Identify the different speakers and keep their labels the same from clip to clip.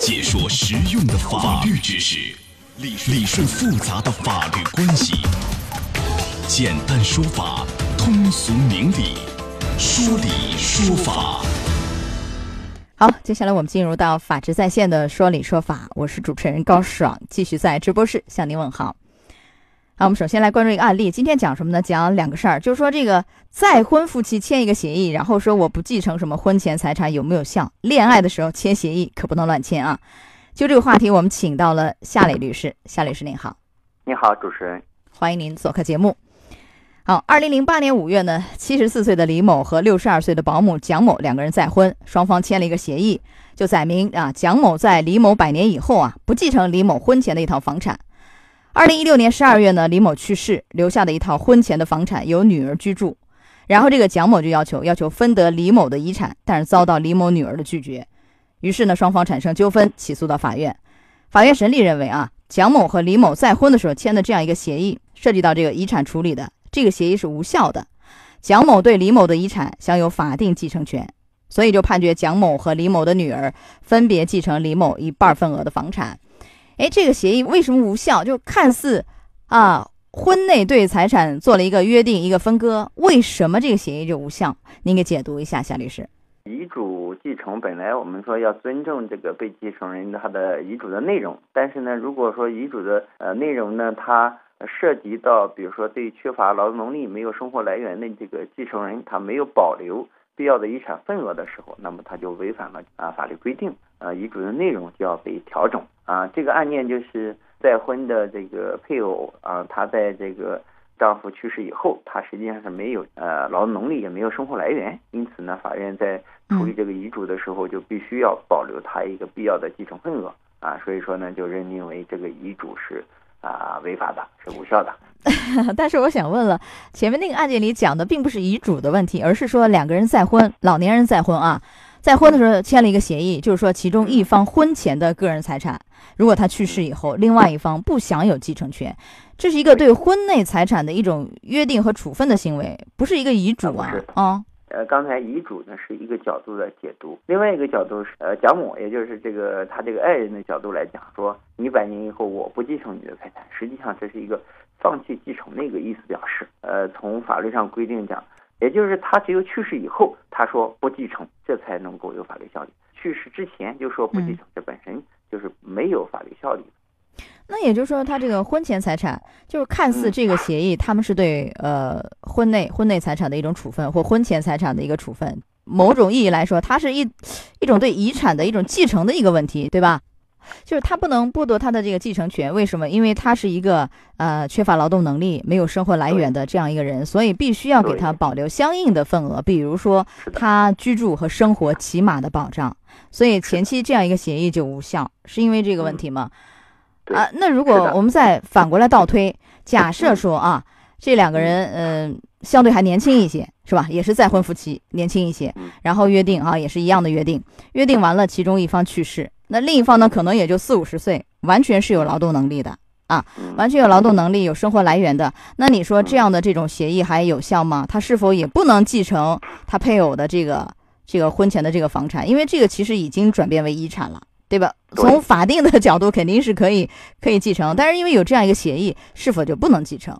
Speaker 1: 解说实用的法律知识，理理顺复杂的法律关系，简单说法，通俗明理，说理说法。
Speaker 2: 好，接下来我们进入到法治在线的说理说法，我是主持人高爽，继续在直播室向您问好。好，我们首先来关注一个案例。今天讲什么呢？讲两个事儿，就是说这个再婚夫妻签一个协议，然后说我不继承什么婚前财产有没有效？恋爱的时候签协议可不能乱签啊！就这个话题，我们请到了夏磊律师。夏律师您好，
Speaker 3: 你好，主持人，
Speaker 2: 欢迎您做客节目。好，二零零八年五月呢，七十四岁的李某和六十二岁的保姆蒋某两个人再婚，双方签了一个协议，就载明啊，蒋某在李某百年以后啊，不继承李某婚前的一套房产。二零一六年十二月呢，李某去世，留下的一套婚前的房产由女儿居住，然后这个蒋某就要求要求分得李某的遗产，但是遭到李某女儿的拒绝，于是呢，双方产生纠纷，起诉到法院。法院审理认为啊，蒋某和李某再婚的时候签的这样一个协议，涉及到这个遗产处理的，这个协议是无效的。蒋某对李某的遗产享有法定继承权，所以就判决蒋某和李某的女儿分别继承李某一半份额的房产。哎，这个协议为什么无效？就看似啊，婚内对财产做了一个约定、一个分割，为什么这个协议就无效？您给解读一下，夏律师。
Speaker 3: 遗嘱继承本来我们说要尊重这个被继承人他的遗嘱的内容，但是呢，如果说遗嘱的呃内容呢，它涉及到比如说对缺乏劳动能力、没有生活来源的这个继承人，他没有保留必要的遗产份额的时候，那么他就违反了啊法律规定，啊遗嘱的内容就要被调整。啊，这个案件就是再婚的这个配偶啊，她在这个丈夫去世以后，她实际上是没有呃劳动能力，也没有生活来源，因此呢，法院在处理这个遗嘱的时候，就必须要保留她一个必要的继承份额啊，所以说呢，就认定为这个遗嘱是啊违法的，是无效的。
Speaker 2: 但是我想问了，前面那个案件里讲的并不是遗嘱的问题，而是说两个人再婚，老年人再婚啊。再婚的时候签了一个协议，就是说其中一方婚前的个人财产，如果他去世以后，另外一方不享有继承权，这是一个对婚内财产的一种约定和处分的行为，不是一个遗嘱啊。
Speaker 3: 啊，呃，刚才遗嘱呢是一个角度的解读，另外一个角度是呃蒋某，也就是这个他这个爱人的角度来讲，说你百年以后我不继承你的财产，实际上这是一个放弃继承的一个意思表示。呃，从法律上规定讲。也就是他只有去世以后，他说不继承，这才能够有法律效力。去世之前就说不继承，这本身就是没有法律效力。
Speaker 2: 那也就是说，他这个婚前财产，就是看似这个协议，他们是对呃婚内婚内财产的一种处分，或婚前财产的一个处分。某种意义来说，它是一一种对遗产的一种继承的一个问题，对吧？就是他不能剥夺他的这个继承权，为什么？因为他是一个呃缺乏劳动能力、没有生活来源的这样一个人，所以必须要给他保留相应的份额，比如说他居住和生活起码的保障。所以前期这样一个协议就无效，是因为这个问题吗？啊，那如果我们再反过来倒推，假设说啊，这两个人嗯相对还年轻一些，是吧？也是再婚夫妻，年轻一些，然后约定啊也是一样的约定，约定完了，其中一方去世。那另一方呢，可能也就四五十岁，完全是有劳动能力的啊，完全有劳动能力、有生活来源的。那你说这样的这种协议还有效吗？他是否也不能继承他配偶的这个这个婚前的这个房产？因为这个其实已经转变为遗产了，对吧？从法定的角度肯定是可以可以继承，但是因为有这样一个协议，是否就不能继承？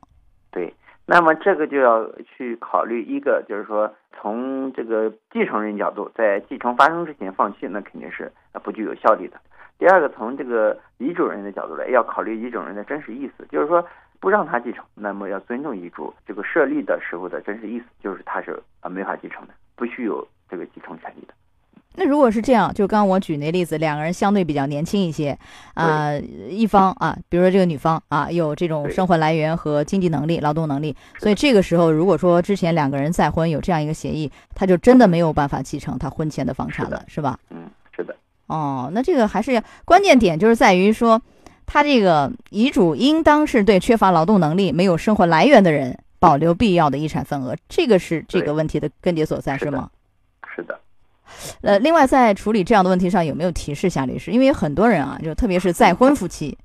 Speaker 3: 对，那么这个就要去考虑一个，就是说。从这个继承人角度，在继承发生之前放弃，那肯定是不具有效力的。第二个，从这个遗嘱人的角度来，要考虑遗嘱人的真实意思，就是说不让他继承，那么要尊重遗嘱这个设立的时候的真实意思，就是他是啊没法继承的，不具有这个继承权利的。
Speaker 2: 那如果是这样，就刚刚我举那例子，两个人相对比较年轻一些，啊，一方啊，比如说这个女方啊，有这种生活来源和经济能力、劳动能力，所以这个时候，如果说之前两个人再婚有这样一个协议，他就真的没有办法继承他婚前的房产了，是吧？
Speaker 3: 嗯，是的。
Speaker 2: 哦，那这个还是关键点就是在于说，他这个遗嘱应当是对缺乏劳动能力、没有生活来源的人保留必要的遗产份额，这个是这个问题的根结所在，是吗？
Speaker 3: 是的。
Speaker 2: 呃，另外在处理这样的问题上有没有提示，夏律师？因为很多人啊，就特别是再婚夫妻，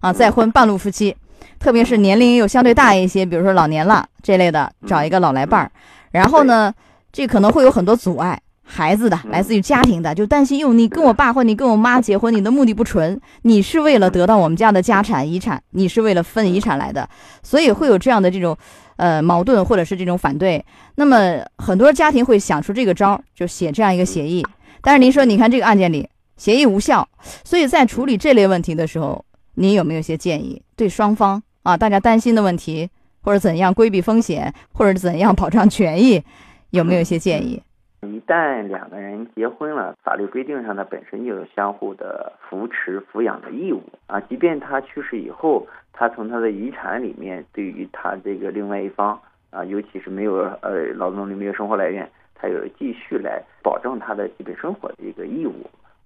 Speaker 2: 啊，再婚半路夫妻，特别是年龄又相对大一些，比如说老年了这类的，找一个老来伴儿，然后呢，这可能会有很多阻碍。孩子的，
Speaker 3: 嗯
Speaker 2: 来自于家庭的，就担心哟，你跟我爸或你跟我妈结婚，你的目的不纯，你是为了得到我们家的家产遗产，你是为了分遗产来的，所以会有这样的这种呃矛盾或者是这种反对。那么很多家庭会想出这个招，就写这样一个协议。但是您说，你看这个案件里协议无效，所以在处理这类问题的时候，您有没有一些建议？对双方啊，大家担心的问题，或者怎样规避风险，或者怎样保障权益，有没有一些建议？
Speaker 3: 一旦两个人结婚了，法律规定上呢本身就有相互的扶持、抚养的义务啊。即便他去世以后，他从他的遗产里面，对于他这个另外一方啊，尤其是没有呃劳动能力、没有生活来源，他有继续来保证他的基本生活的一个义务。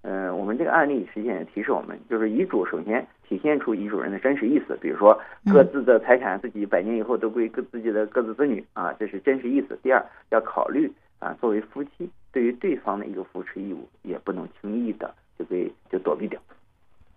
Speaker 3: 嗯、我们这个案例实际上也提示我们，就是遗嘱首先体现出遗嘱人的真实意思，比如说各自的财产自己百年以后都归各自己的各自子女啊，这是真实意思。第二，要考虑啊，作为夫妻对于对方的一个扶持义务，也不能轻易的就被就躲避掉。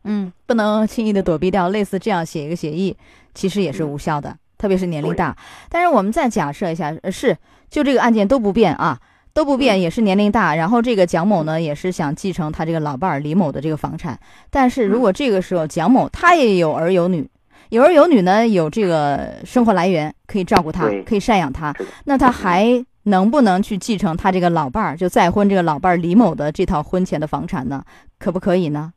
Speaker 2: 嗯，不能轻易的躲避掉，类似这样写一个协议，其实也是无效的，特别是年龄大。但是我们再假设一下，呃是就这个案件都不变啊，都不变，也是年龄大，然后这个蒋某呢也是想继承他这个老伴儿李某的这个房产，但是如果这个时候蒋某他也有儿有女，有儿有女呢，有这个生活来源可以照顾他，可以赡养他，那他还能不能去继承他这个老伴儿就再婚这个老伴儿李某的这套婚前的房产呢？可不可以呢？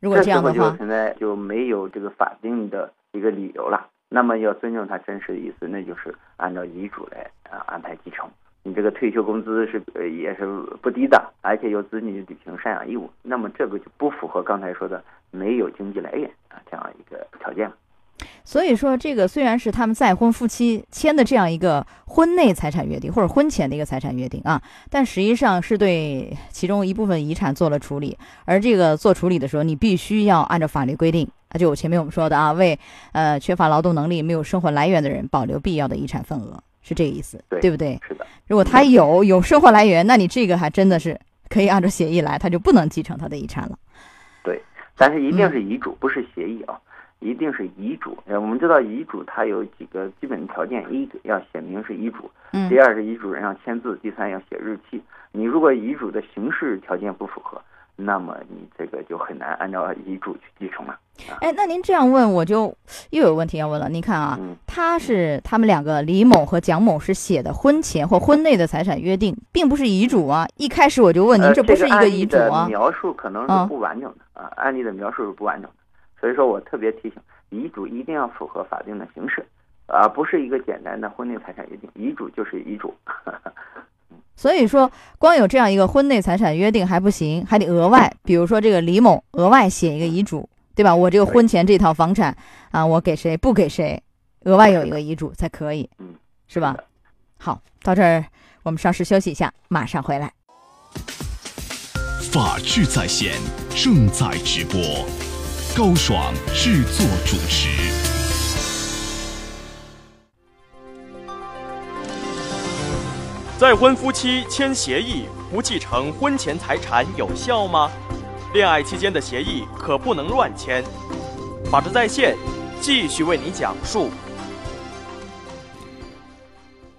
Speaker 2: 如果
Speaker 3: 这
Speaker 2: 样的话，
Speaker 3: 现在就没有这个法定的一个理由了。那么要尊重他真实的意思，那就是按照遗嘱来啊安排继承。你这个退休工资是呃也是不低的，而且有子女履行赡养义务，那么这个就不符合刚才说的没有经济来源啊这样一个条件了。
Speaker 2: 所以说这个虽然是他们再婚夫妻签的这样一个婚内财产约定或者婚前的一个财产约定啊，但实际上是对其中一部分遗产做了处理，而这个做处理的时候，你必须要按照法律规定，啊，就前面我们说的啊，为呃缺乏劳动能力、没有生活来源的人保留必要的遗产份额，是这个意思，
Speaker 3: 对
Speaker 2: 不对？
Speaker 3: 是的，
Speaker 2: 如果他有有生活来源，那你这个还真的是可以按照协议来，他就不能继承他的遗产了。
Speaker 3: 对但是一定
Speaker 2: 嗯
Speaker 3: 是遗嘱，不是协议啊，一定是遗嘱。呃，我们知道遗嘱它有几个基本条件：一要写明是遗嘱，
Speaker 2: 嗯
Speaker 3: 第二是遗嘱人要签字，第三要写日期。你如果遗嘱的形式条件不符合，那么你这个就很难按照遗嘱去继承了。
Speaker 2: 哎，那您这样问，我就又有问题要问了。您看啊，
Speaker 3: 嗯，
Speaker 2: 他是他们两个李某和蒋某是写的婚前或婚内的财产约定，并不是遗嘱啊。一开始我就问您，
Speaker 3: 呃
Speaker 2: 这不是一
Speaker 3: 个
Speaker 2: 遗嘱啊
Speaker 3: 的？描述可能
Speaker 2: 嗯
Speaker 3: 是不完整的啊，案例的描述是不完整的，所以说我特别提醒，遗嘱一定要符合法定的形式，而不是一个简单的婚内财产约定，遗嘱就是遗嘱。
Speaker 2: 所以说，光有这样一个婚内财产约定还不行，还得额外，比如说这个李某额外写一个遗嘱，对吧？我这个婚前这套房产啊，我给谁不给谁，额外有一个遗嘱才可以，
Speaker 3: 嗯，
Speaker 2: 是吧？好，到这儿我们稍事休息一下，马上回来。
Speaker 1: 法治在线正在直播，高爽制作主持。
Speaker 4: 再婚夫妻签协议不继承婚前财产有效吗？恋爱期间的协议可不能乱签。法治在线继续为你讲述。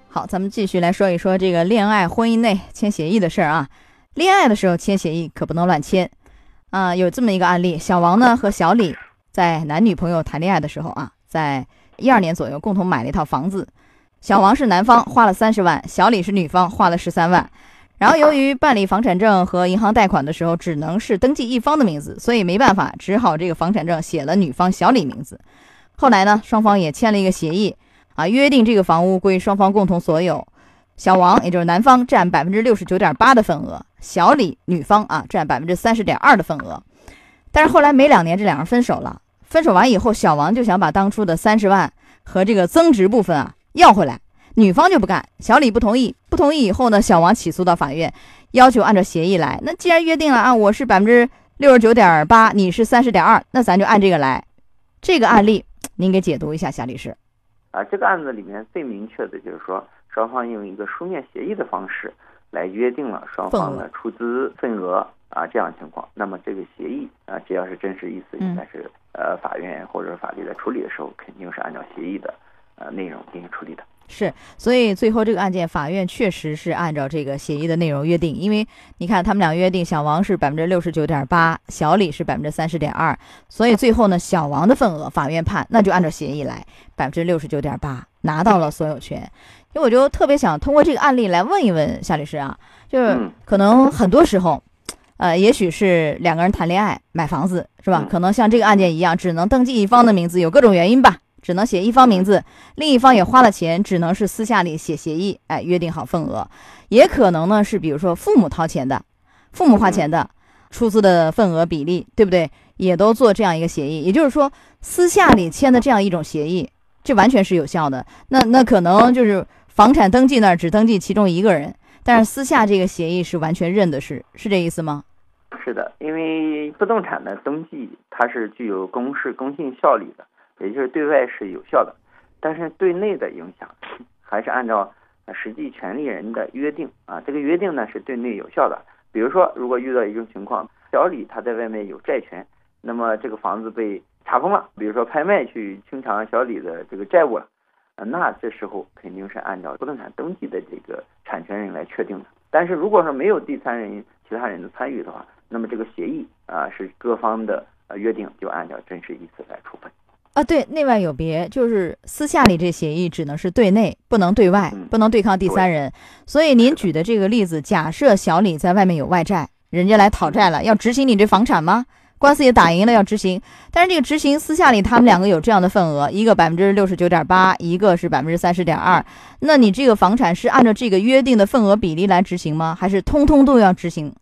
Speaker 2: 好，咱们继续来说一说这个恋爱婚姻内签协议的事儿啊。恋爱的时候签协议可不能乱签啊。有这么一个案例，小王呢和小李在男女朋友谈恋爱的时候啊，在一二年左右共同买了一套房子。小王是男方 花了三十万，小李是女方花了十三万。然后由于办理房产证和银行贷款的时候只能是登记一方的名字，所以没办法，只好这个房产证写了女方小李名字。后来呢，双方也签了一个协议。啊，约定这个房屋归双方共同所有，小王也就是男方占百分之六十九点八的份额，小李女方啊占百分之三十点二的份额。但是后来没两年，这两人分手了。分手完以后，小王就想把当初的三十万和这个增值部分啊要回来，女方就不干，小李不同意。不同意以后呢，小王起诉到法院，要求按照协议来。那既然约定了啊，我是百分之六十九点八，你是三十点二，那咱就按这个来。这个案例您给解读一下，夏律师。
Speaker 3: 啊，这个案子里面最明确的就是说，双方用一个书面协议的方式来约定了双方的出资份额啊这样情况。那么这个协议啊，只要是真实意思，应该是呃法院或者法律在处理的时候，肯定是按照协议的呃内容进行处理的。
Speaker 2: 是，所以最后这个案件，法院确实是按照这个协议的内容约定，因为你看他们俩约定，小王是百分之六十九点八，小李是百分之三十点二，所以最后呢，小王的份额法院判那就按照协议来，百分之六十九点八拿到了所有权。因为我就特别想通过这个案例来问一问夏律师啊，就是可能很多时候，呃，也许是两个人谈恋爱买房子是吧？可能像这个案件一样，只能登记一方的名字，有各种原因吧。只能写一方名字，另一方也花了钱，只能是私下里写协议，哎，约定好份额。也可能呢是，比如说父母掏钱的，父母花钱的，出资的份额比例，对不对？也都做这样一个协议。也就是说，私下里签的这样一种协议，这完全是有效的。那那可能就是房产登记那儿只登记其中一个人，但是私下这个协议是完全认的，是是这意思吗？
Speaker 3: 是的，因为不动产的登记它是具有公示、公信效力的。也就是对外是有效的，但是对内的影响还是按照实际权利人的约定啊。这个约定呢是对内有效的。比如说，如果遇到一种情况，小李他在外面有债权，那么这个房子被查封了，比如说拍卖去清偿小李的这个债务了，那这时候肯定是按照不动产登记的这个产权人来确定的。但是如果说没有第三人、其他人的参与的话，那么这个协议啊是各方的约定，就按照真实意思来处分。
Speaker 2: 啊，对，内外有别，就是私下里这协议只能是对内，不能对外，不能对抗第三人。所以您举的这个例子，假设小李在外面有外债，人家来讨债了，要执行你这房产吗？官司也打赢了，要执行。但是这个执行私下里，他们两个有这样的份额，一个百分之六十九点八，一个是百分之三十点二。那你这个房产是按照这个约定的份额比例来执行吗？还是通通都要执行？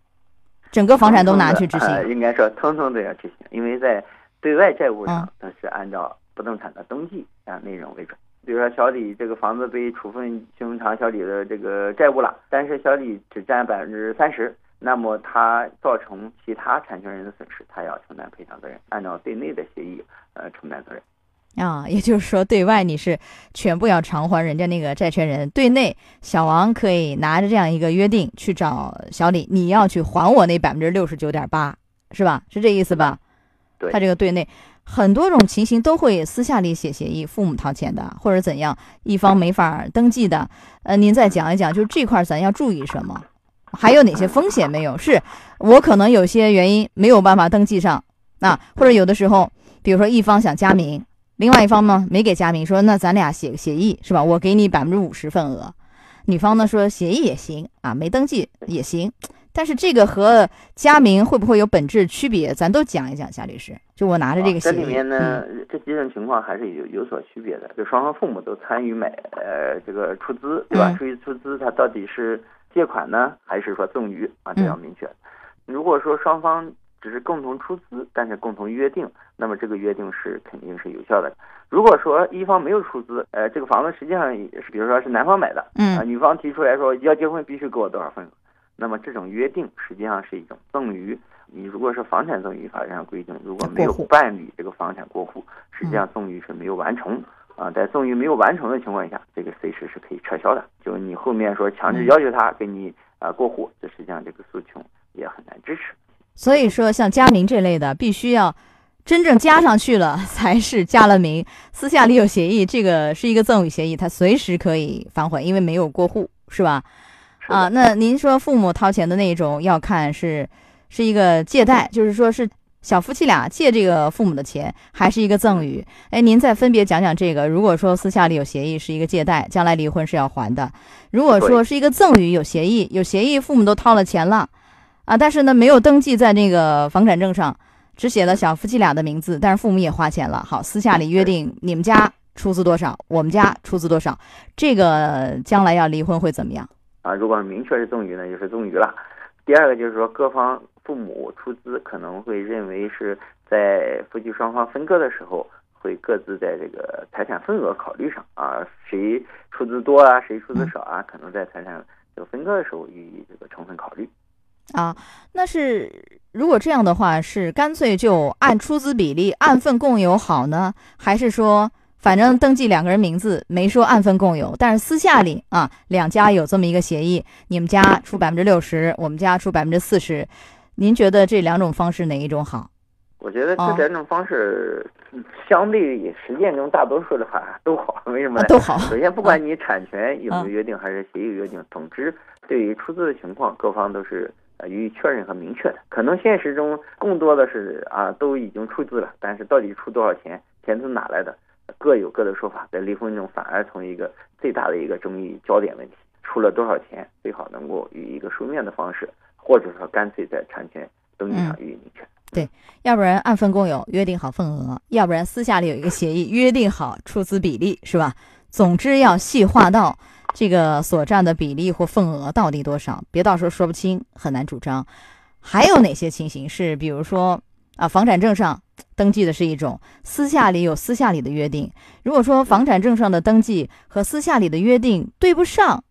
Speaker 2: 整个房产都拿去执行？
Speaker 3: 应该说通通都要执行，因为在。对外债务上，它是按照不动产的登记啊内容为准。比如说，小李这个房子被处分清偿小李的这个债务了，但是小李只占百分之三十，那么他造成其他产权人的损失，他要承担赔偿责任，按照对内的协议呃承担责任。
Speaker 2: 啊，也就是说，对外你是全部要偿还人家那个债权人，对内小王可以拿着这样一个约定去找小李，你要去还我那百分之六十九点八，是吧？是这意思吧？他这个对内很多种情形都会私下里写协议，父母掏钱的或者怎样，一方没法登记的，呃，您再讲一讲，就是这块咱要注意什么？还有哪些风险没有？是我可能有些原因没有办法登记上，那或者有的时候，比如说一方想加名，另外一方呢没给加名，说那咱俩写个协议是吧？我给你百分之五十份额，女方呢说协议也行啊，没登记也行。但是这个和加名会不会有本质区别？咱都讲一讲，夏律师。就我拿着这个，
Speaker 3: 这里面呢，这几种情况还是有有所区别的。就双方父母都参与买，呃，这个出资，对吧？出于出资，它到底是借款呢，还是说赠与啊？这要明确。如果说双方只是共同出资，但是共同约定，那么这个约定是肯定是有效的。如果说一方没有出资，呃，这个房子实际上也是，比如说是男方买的，嗯，啊，女方提出来说要结婚必须给我多少份额。那么这种约定实际上是一种赠与。你如果是房产赠与法上规定，如果没有办理这个房产过户，实际上赠与是没有完成啊。在赠与没有完成的情况下，这个随时是可以撤销的。就是你后面说强制要求他给你啊过户，这实际上这个诉求也很难支持。
Speaker 2: 所以说，像加名这类的，必须要真正加上去了 才是加了名。私下里有协议，这个是一个赠与协议，他随时可以反悔，因为没有过户，是吧？啊，那您说父母掏钱的那一种要看是是一个借贷，就是说是小夫妻俩借这个父母的钱，还是一个赠与？哎，您再分别讲讲这个。如果说私下里有协议，是一个借贷，将来离婚是要还的；如果说是一个赠与，有协议，有协议，父母都掏了钱了，啊，但是呢没有登记在那个房产证上，只写了小夫妻俩的名字，但是父母也花钱了。好，私下里约定你们家出资多少，我们家出资多少，这个将来要离婚会怎么样？
Speaker 3: 啊，如果明确是赠与呢，就是赠与了。第二个就是说，各方父母出资可能会认为是在夫妻双方分割的时候，会各自在这个财产份额考虑上啊，谁出资多啊，谁出资少啊，可能在财产这个分割的时候予以这个充分考虑。
Speaker 2: 啊，那是如果这样的话，是干脆就按出资比例按份共有好呢，还是说？反正登记两个人名字，没说按份共有，但是私下里啊，两家有这么一个协议，你们家出百分之六十，我们家出百分之四十，您觉得这两种方式哪一种好？
Speaker 3: 我觉得
Speaker 2: 哦
Speaker 3: 这两种方式，嗯相对于实践中大多数的话都好。为什么
Speaker 2: 都好
Speaker 3: 首先，不管你产权有没
Speaker 2: 啊
Speaker 3: 有约定，还是协议有约定，总之对于出资的情况，各方都是呃予以确认和明确的。可能现实中更多的是啊都已经出资了，但是到底出多少钱，钱从哪来的，各有各的说法。在离婚中反而成为一个最大的一个争议焦点问题。出了多少钱，最好能够以一个书面的方式，或者说干脆在产权登记上予以明确。
Speaker 2: 对要不然按份共有，约定好份额；要不然私下里有一个协议，约定好出资比例，是吧？总之要细化到这个所占的比例或份额到底多少，别到时候说不清，很难主张。还有哪些情形是，比如说啊，房产证上登记的是一种，私下里有私下里的约定。如果说房产证上的登记和私下里的约定对不上，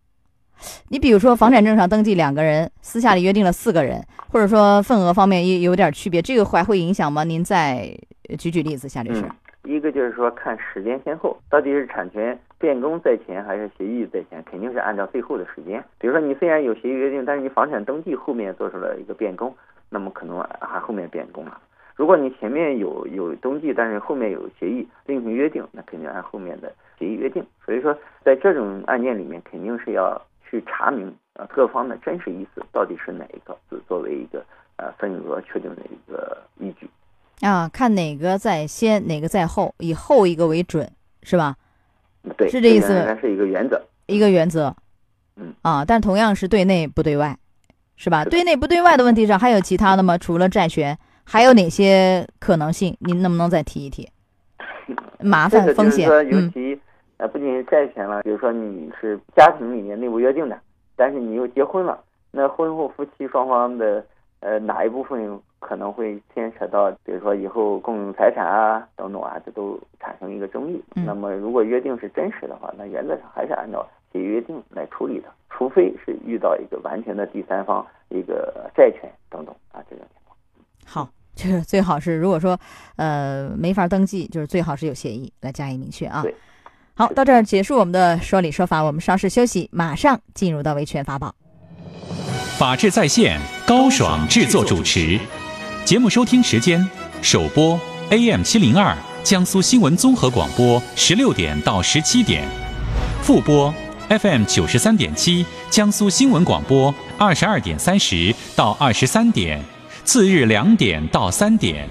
Speaker 2: 你比如说房产证上登记两个人，私下里约定了四个人，或者说份额方面也有点区别，这个还会影响吗？您再举举例子，夏律师。
Speaker 3: 嗯，一个就是说看时间先后，到底是产权变更在前还是协议在前，肯定是按照最后的时间。比如说你虽然有协议约定，但是你房产登记后面做出了一个变更，那么可能还后面变更了。如果你前面有有登记，但是后面有协议另行约定，那肯定按后面的协议约定。所以说，在这种案件里面，肯定是要去查明啊各方的真实意思到底是哪一个，作为一个呃份额确定的一个依据。
Speaker 2: 啊，看哪个在先，哪个在后，以后一个为准，是吧？
Speaker 3: 对，
Speaker 2: 是这意思
Speaker 3: 个应该是一个原则。
Speaker 2: 一个原则。
Speaker 3: 嗯
Speaker 2: 啊，但同样是对内不对外，是吧？对内不对外的问题上还有其他的吗？除了债权，还有哪些可能性？您能不能再提一提？麻
Speaker 3: 这
Speaker 2: 烦风险，
Speaker 3: 尤
Speaker 2: 嗯
Speaker 3: 其呃，不仅是债权了，比如说你是家庭里面内部约定的，但是你又结婚了，那婚后夫妻双方的呃哪一部分可能会牵扯到，比如说以后共有财产啊等等啊，这都产生一个争议。
Speaker 2: 嗯
Speaker 3: 那么如果约定是真实的话，那原则上还是按照协议约定来处理的，除非是遇到一个完全的第三方一个债权等等啊这种。
Speaker 2: 好，就是最好是如果说呃没法登记，就是最好是有协议来加以明确啊。好，到这儿结束我们的说理说法，我们稍事休息，马上进入到维权法宝。
Speaker 5: 法治在线，高爽制作主持。节目收听时间：首播 AM 七零二江苏新闻综合广播十六点到十七点，复播 FM 九十三点七江苏新闻广播二十二点三十到二十三点，次日两点到三点。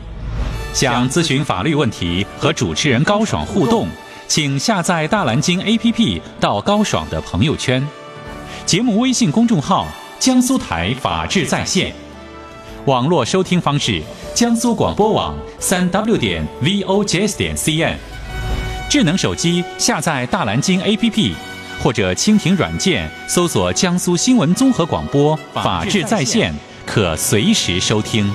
Speaker 5: 想咨询法律问题和主持人高爽互动，请下载大蓝鲸 APP 到高爽的朋友圈。节目微信公众号“江苏台法治在线”，网络收听方式：江苏广播网三 w 点 vojs 点 cn。智能手机下载大蓝鲸 APP，或者蜻蜓软件搜索“江苏新闻综合广播法治在线”，可随时收听。